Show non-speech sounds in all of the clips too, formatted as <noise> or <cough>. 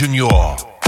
Junior.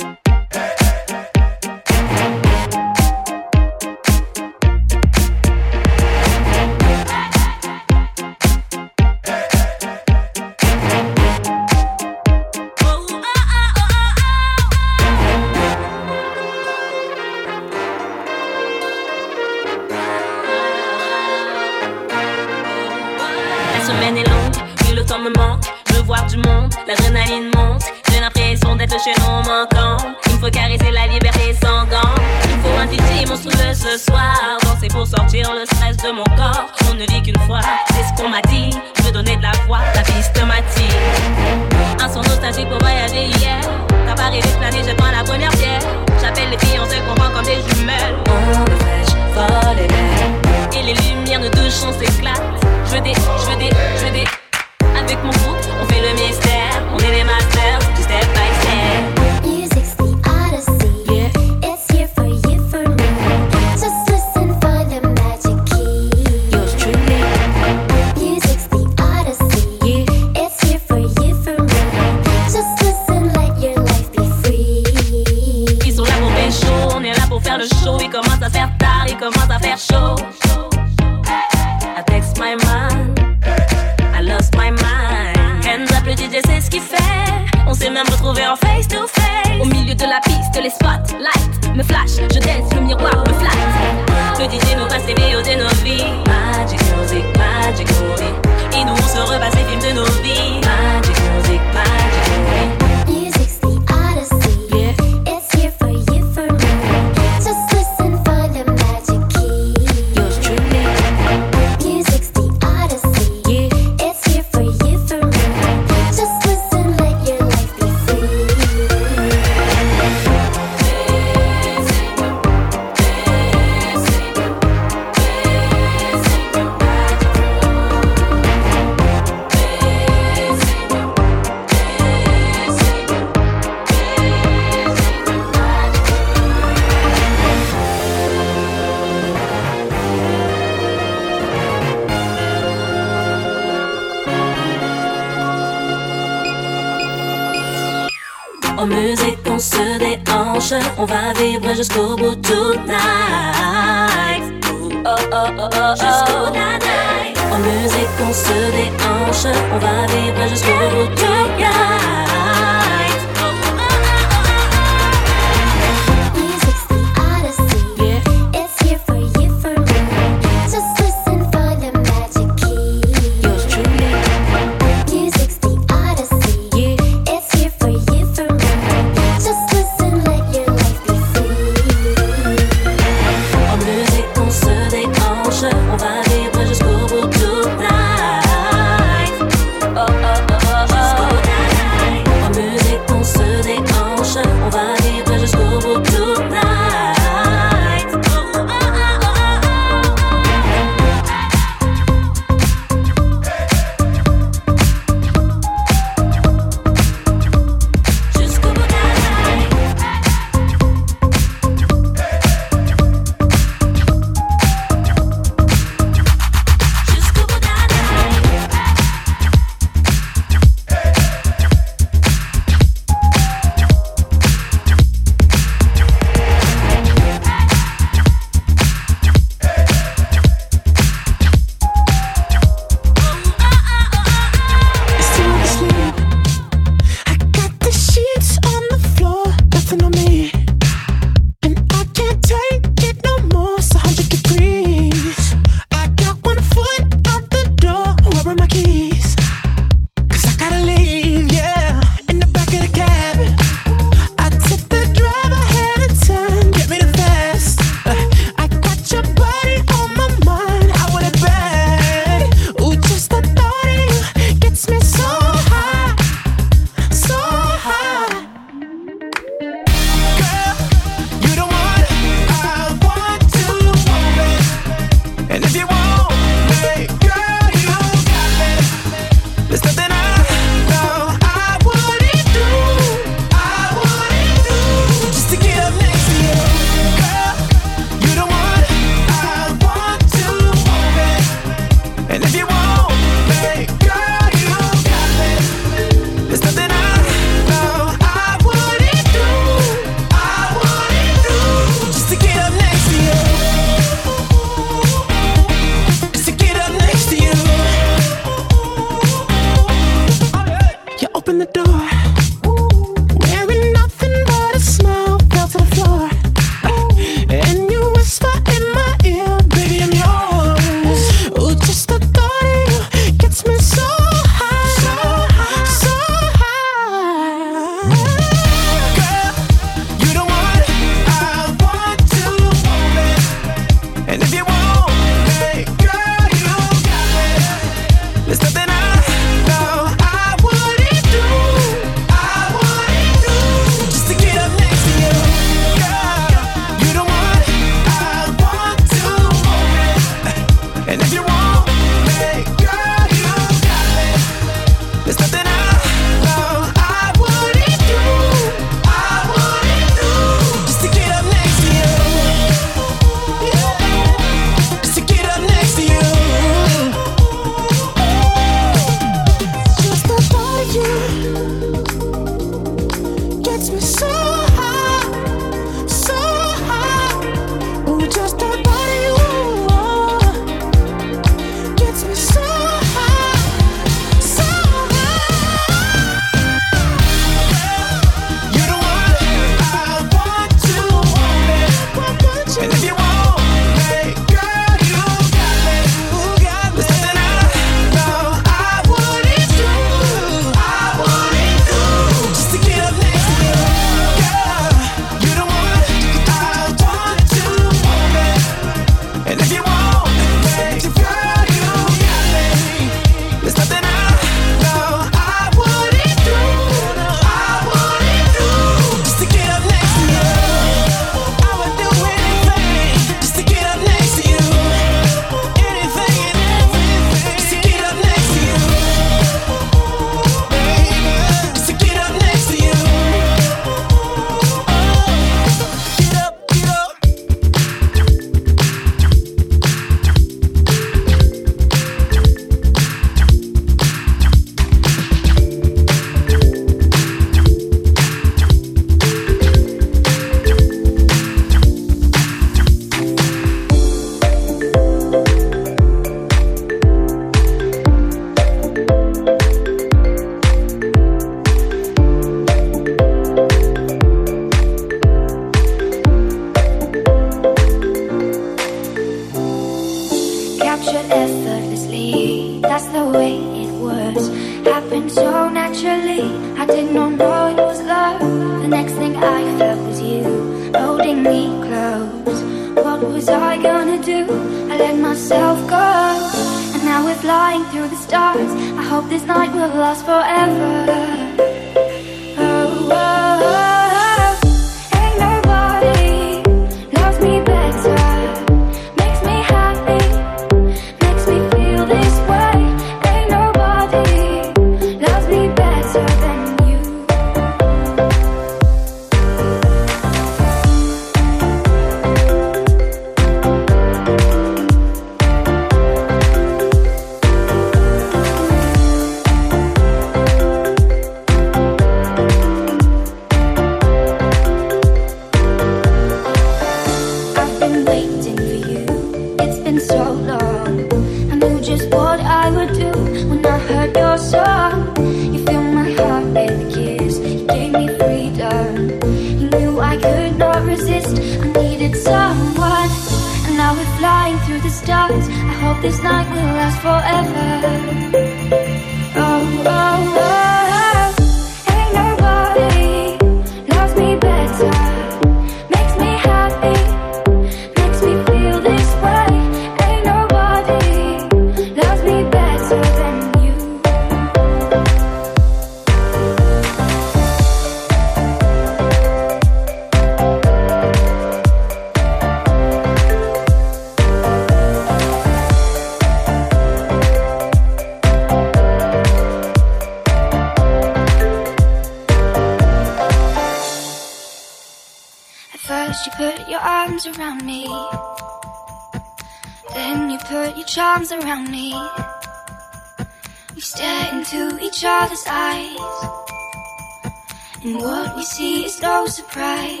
surprise.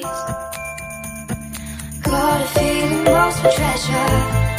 Got a feeling lost treasure.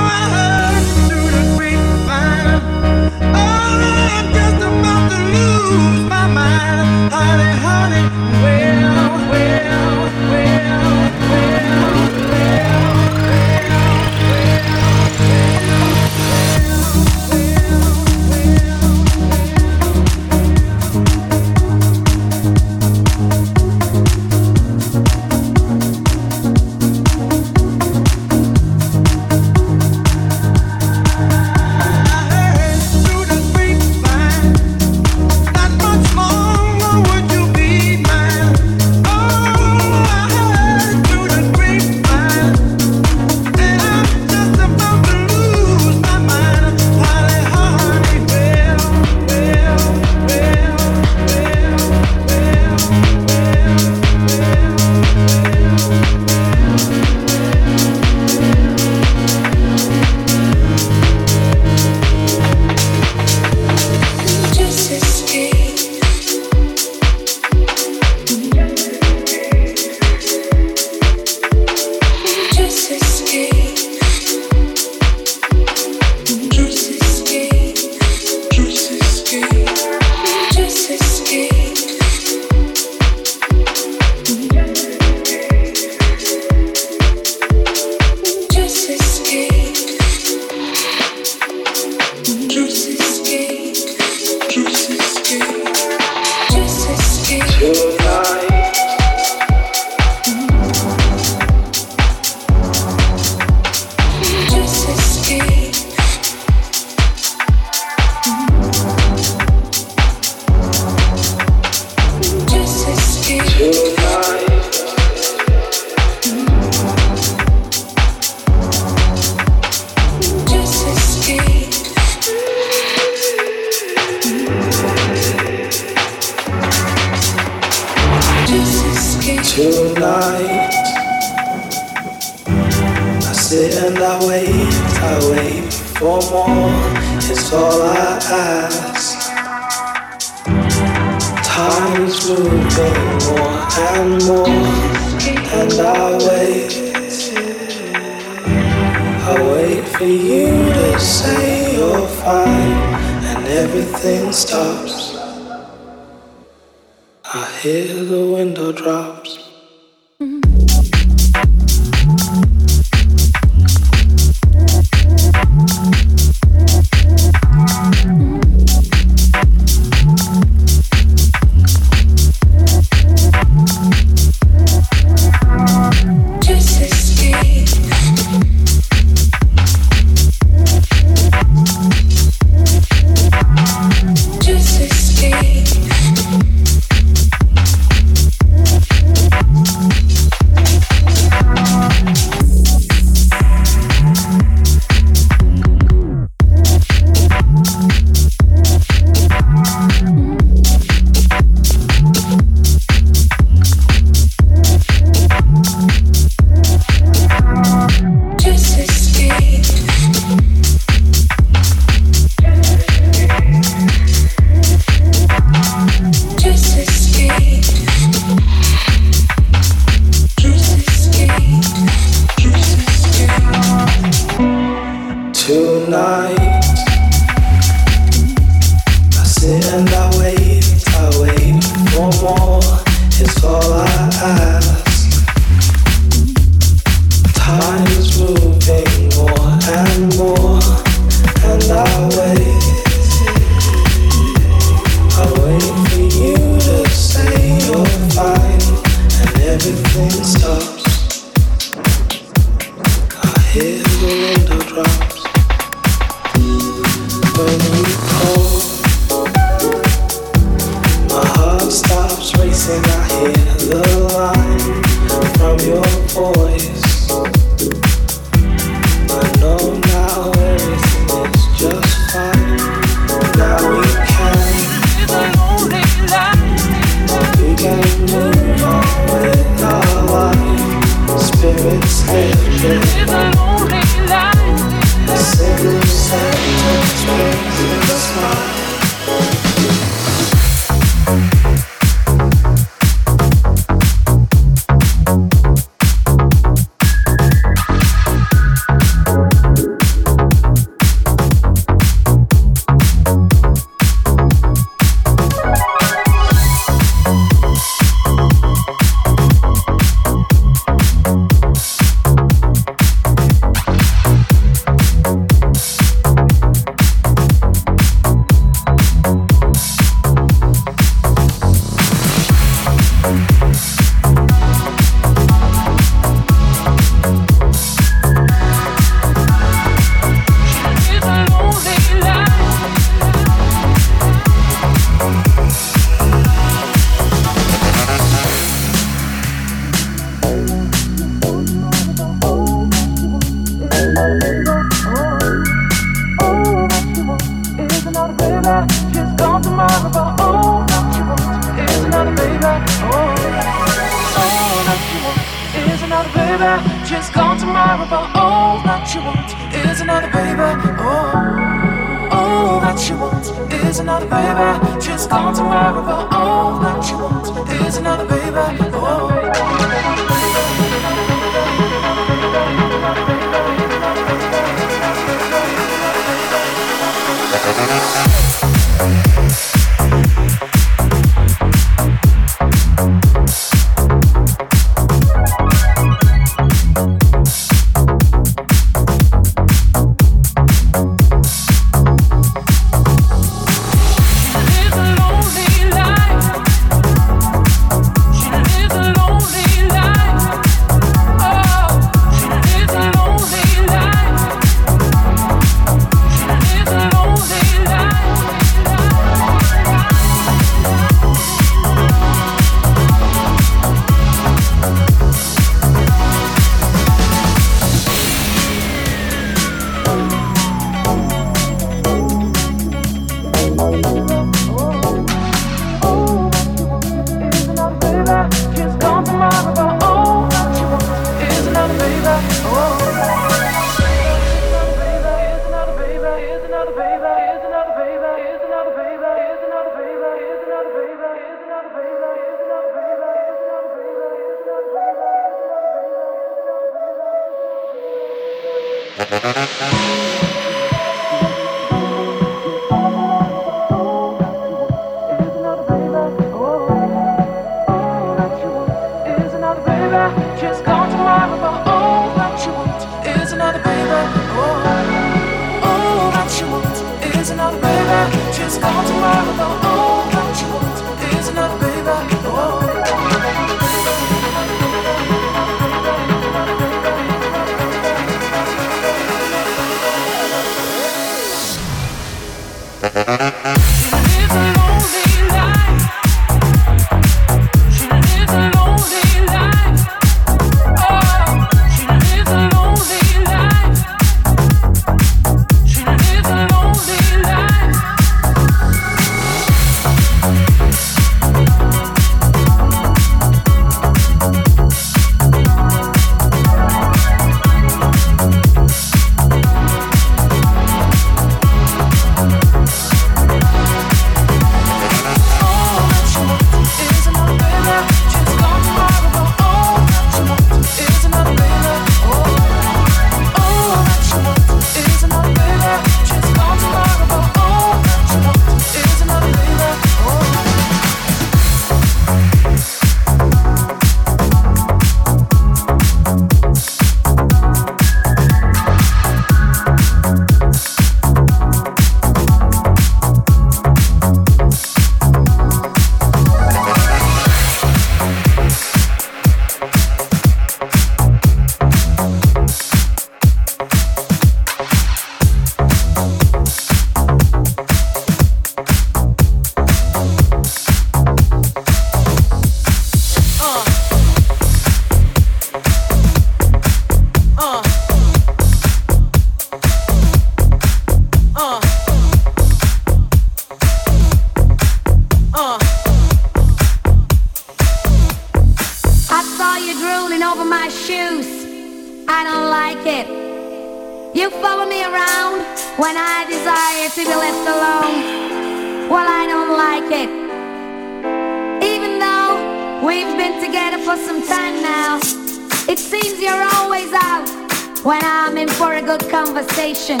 Conversation.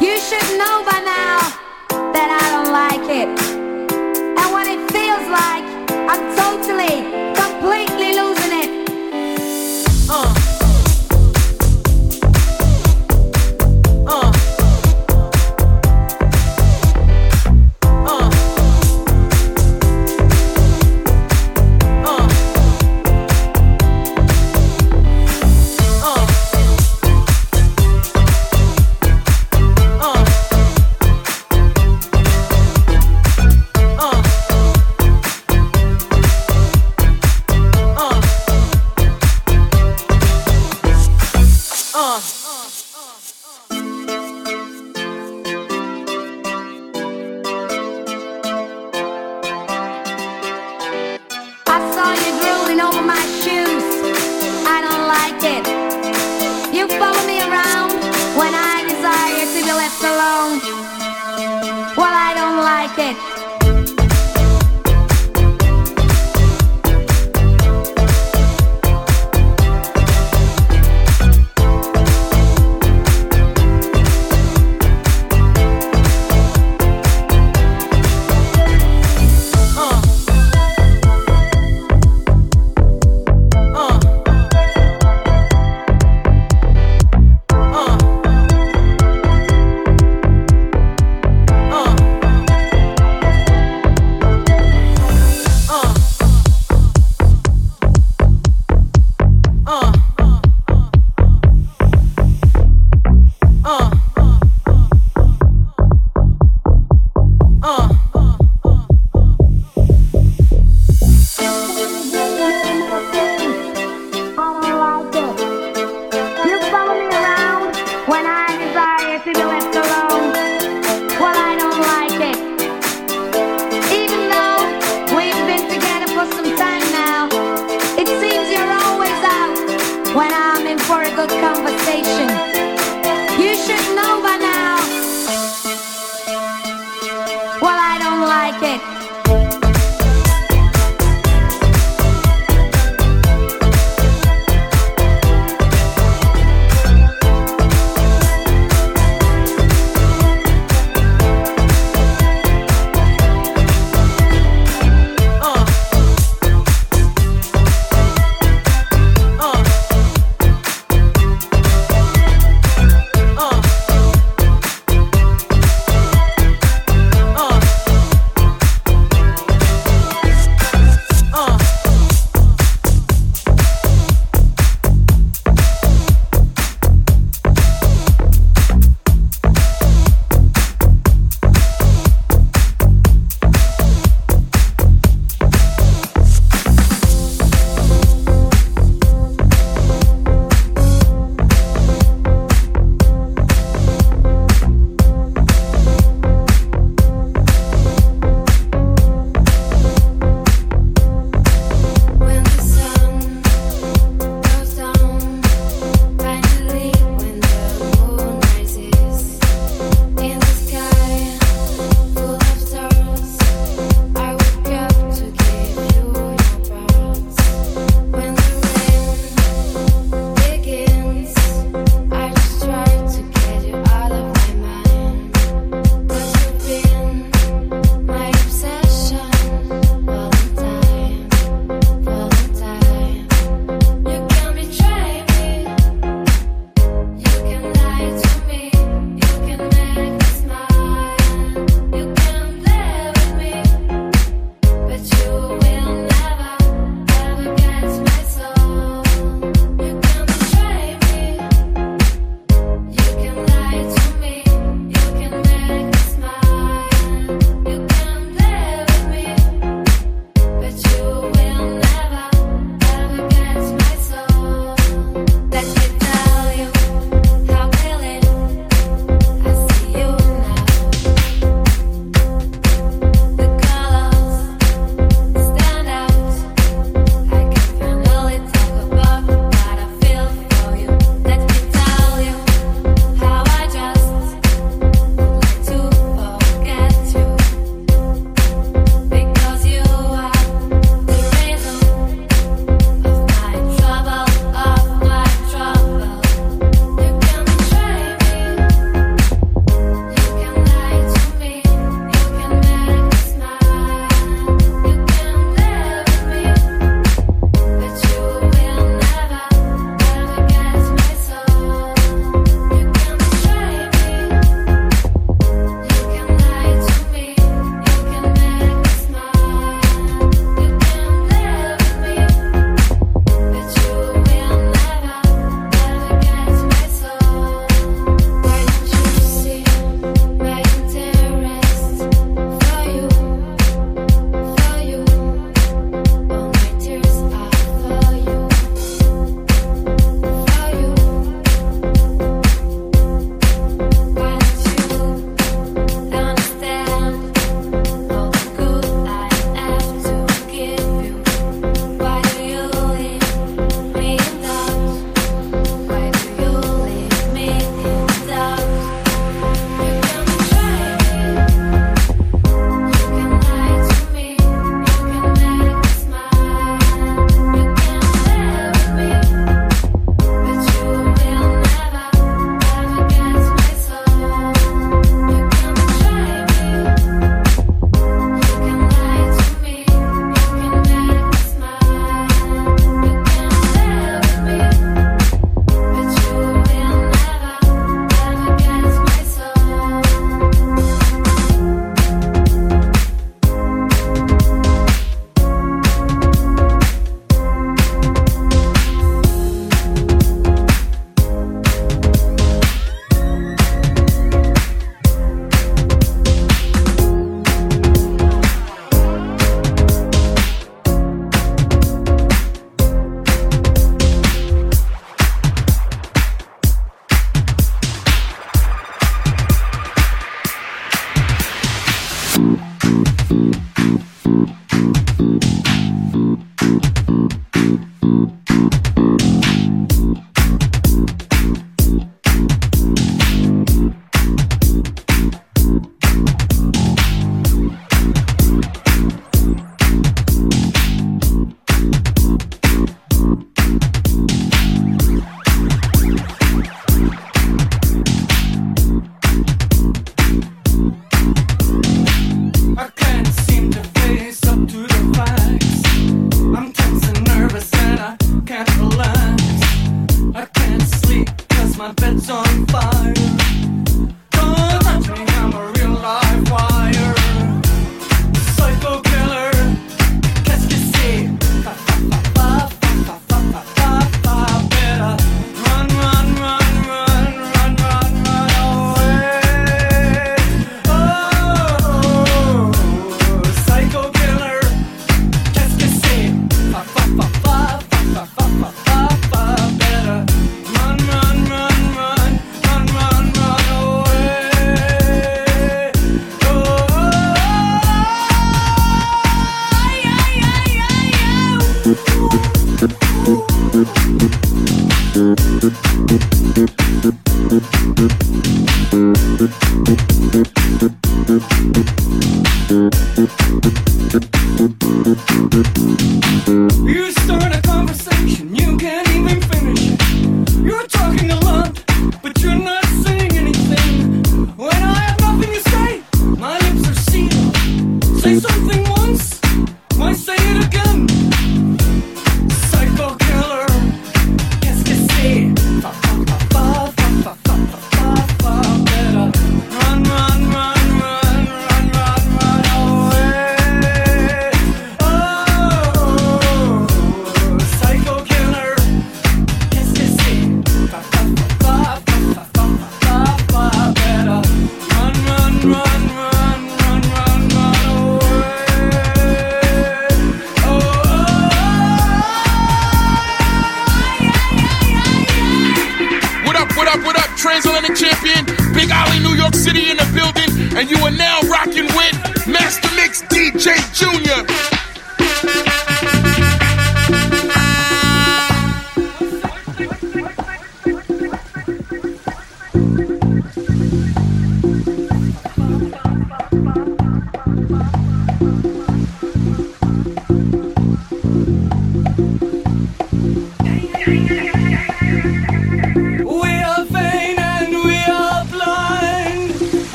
You should know by now that I don't like it. And when it feels like I'm totally, completely losing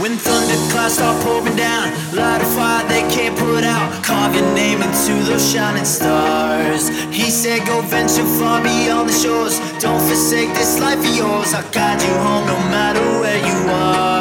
When thunderclouds start pouring down, light a fire they can't put out. Carve your name into those shining stars. He said, Go venture far beyond the shores. Don't forsake this life of yours. I'll guide you home no matter where you are.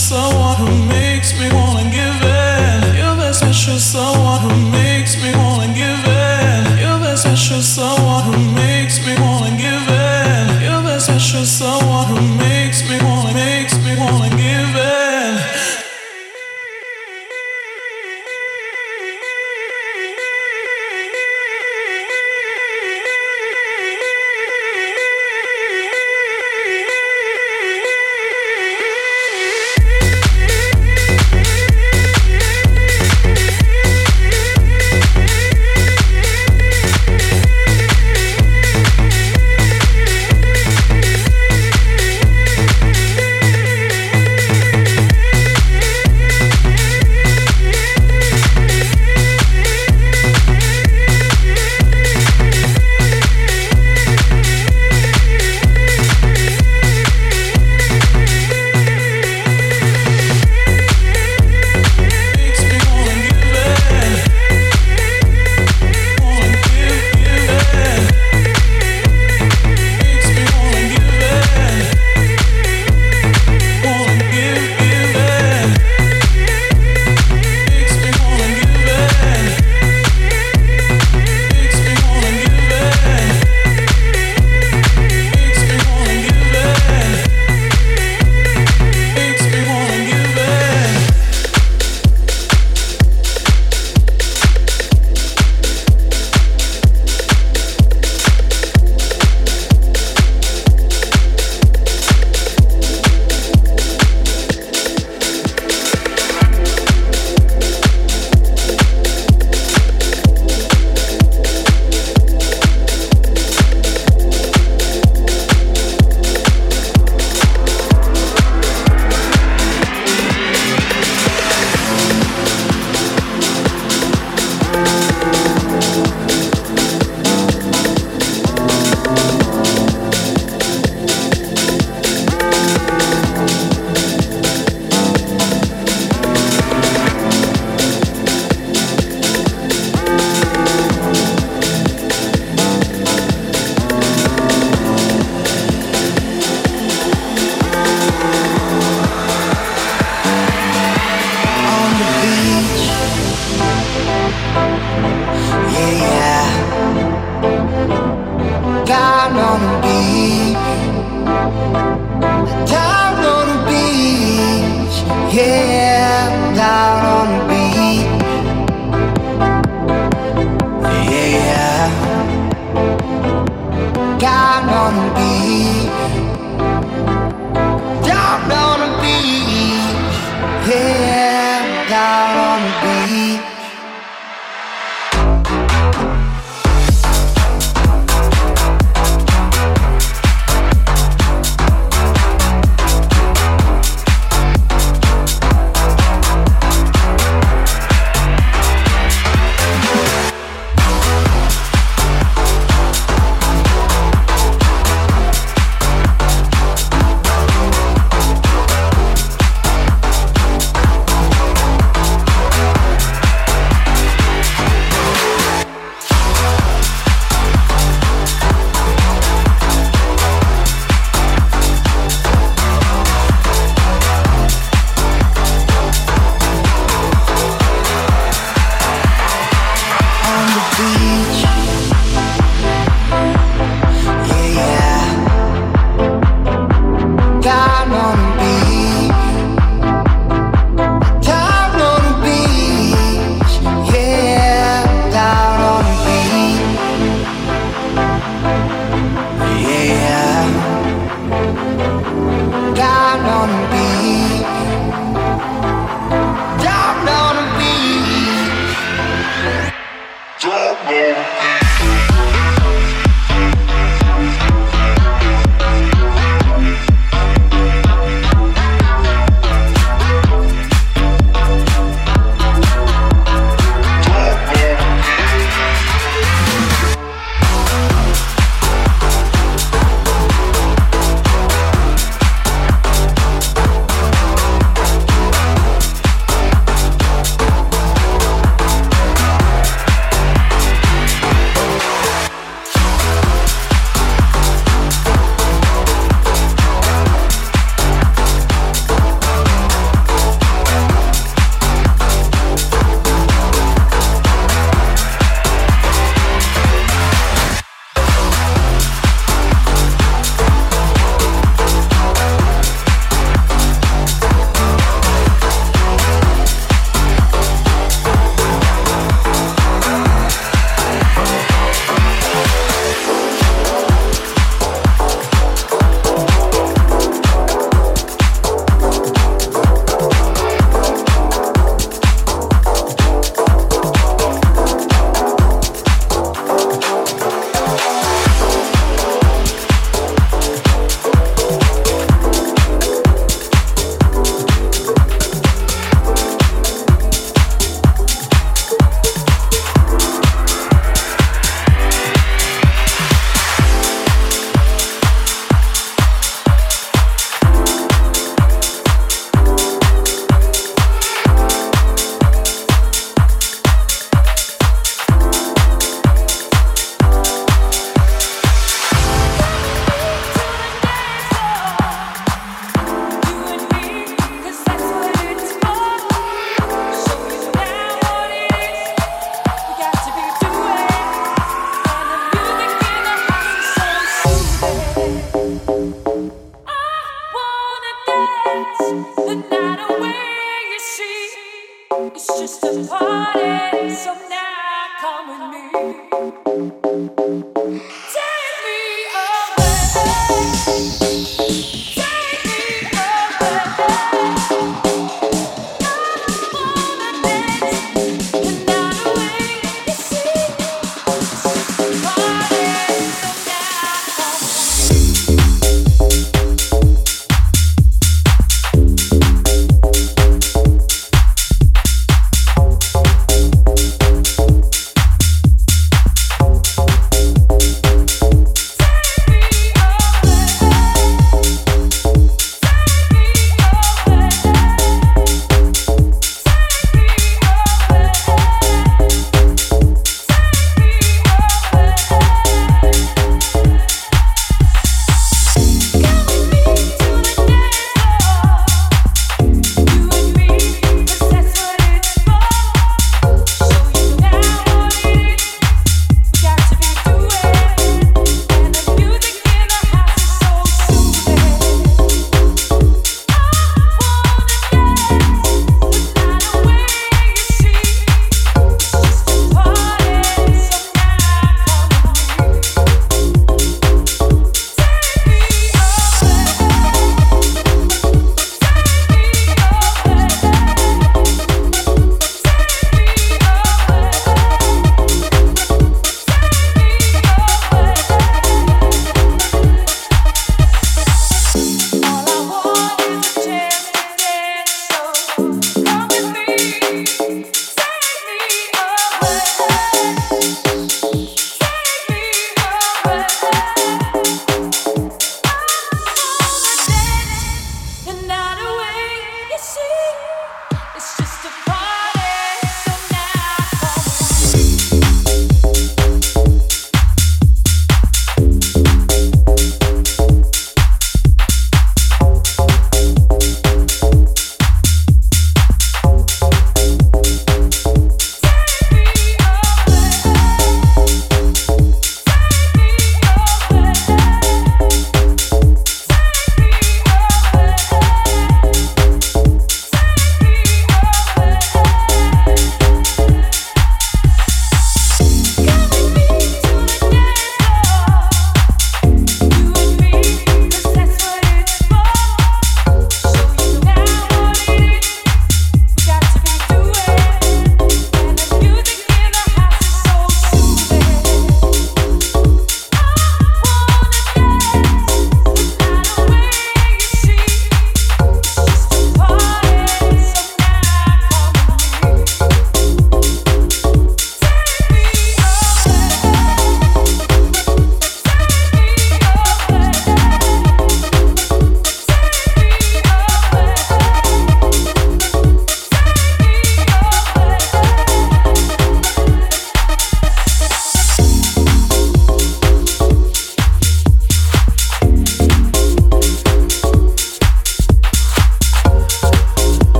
coração.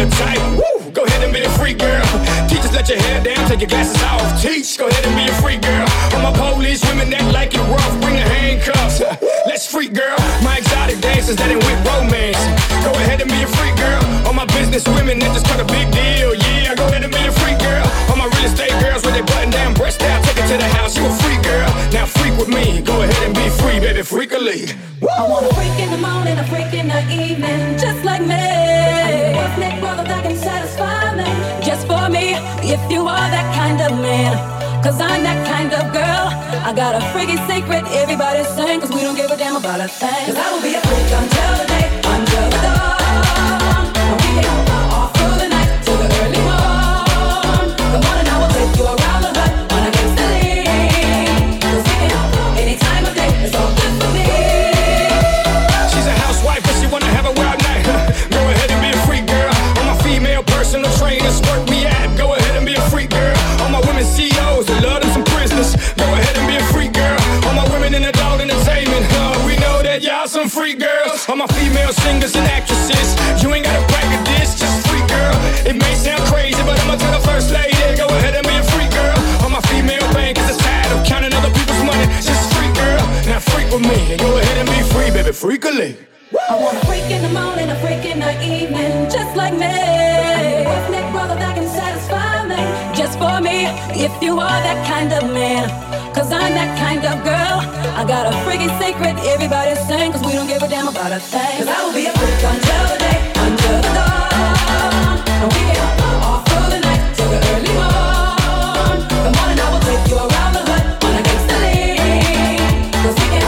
She tight. Woo! Go ahead and be a freak girl. Teachers, let your hair down, take your glasses off. Teach, go ahead and be a freak girl. All my police women that like it rough, bring the handcuffs. <laughs> Let's freak girl. My exotic dancers that ain't with romance. Go ahead and be a freak girl. All my business women that just cut a big deal. Yeah, go ahead and be a freak girl. All my real estate girls with their button down breast out, take it to the house. You a freak girl. Now freak with me. Go ahead and be free, baby. Freak a league. I want a in the morning, in the evening, just like me. I that can satisfy me, just for me. If you are that kind of man, cause I'm that kind of girl. I got a freaky secret, everybody's saying, cause we don't give a damn about a thing. Cause I will be a freak until the singers and actresses. You ain't gotta brag this, just freak girl. It may sound crazy, but I'ma tell the first lady. Go ahead and be a freak girl. All my female bankers is tired of counting other people's money. Just freak girl. Now freak with me. and Go ahead and be free, baby. Freak a league. I want a freak in the morning, a freak in the evening, just like me. Neck brother that can satisfy me, just for me. If you are that kind of man, cause I'm that kind of girl. I got a freaky secret, everybody's saying, cause we don't give a damn about a thing. Cause I will be a freak until the day, until the dawn. And we can all through the night till the early morn. The morning I will take you around the hood on a we can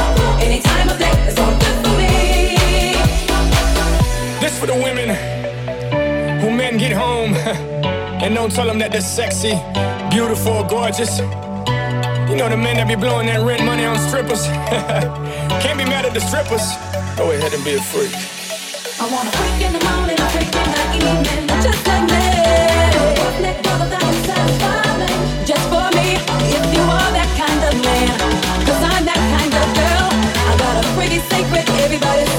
of day, it's all good for me. This for the women who men get home <laughs> and don't tell them that they're sexy, beautiful, gorgeous. Know the men that be blowing that rent money on strippers. <laughs> Can't be mad at the strippers. Go ahead and be a freak. I want a freak in the morning, a freak in the evening, just like me. Me, just for me. If you are that kind of I'm that kind of girl. I got a freaky secret, everybody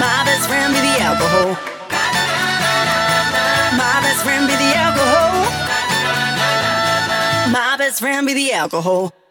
My best friend be the alcohol. My best friend be the alcohol. My best friend be the alcohol.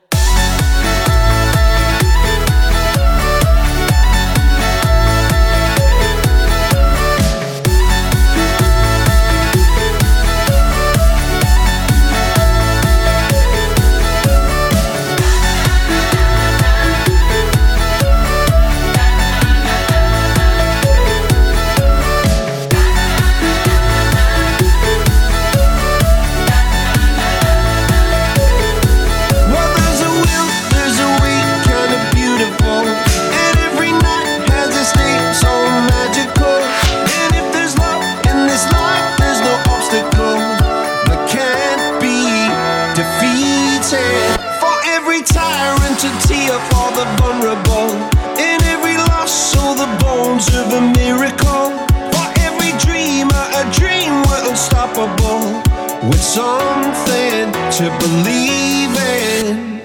to believe in.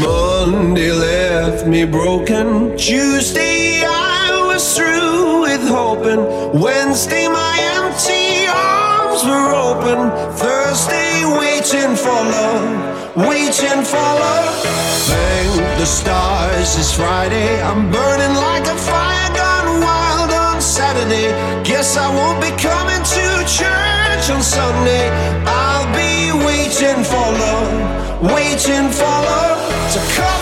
Monday left me broken. Tuesday I was through with hoping. Wednesday my empty arms were open. Thursday waiting for love, waiting for love. Thank the stars it's Friday. I'm burning like a fire gone wild on Saturday. Guess I won't be coming to church on Sunday. I'll be waiting for love, waiting for love to come.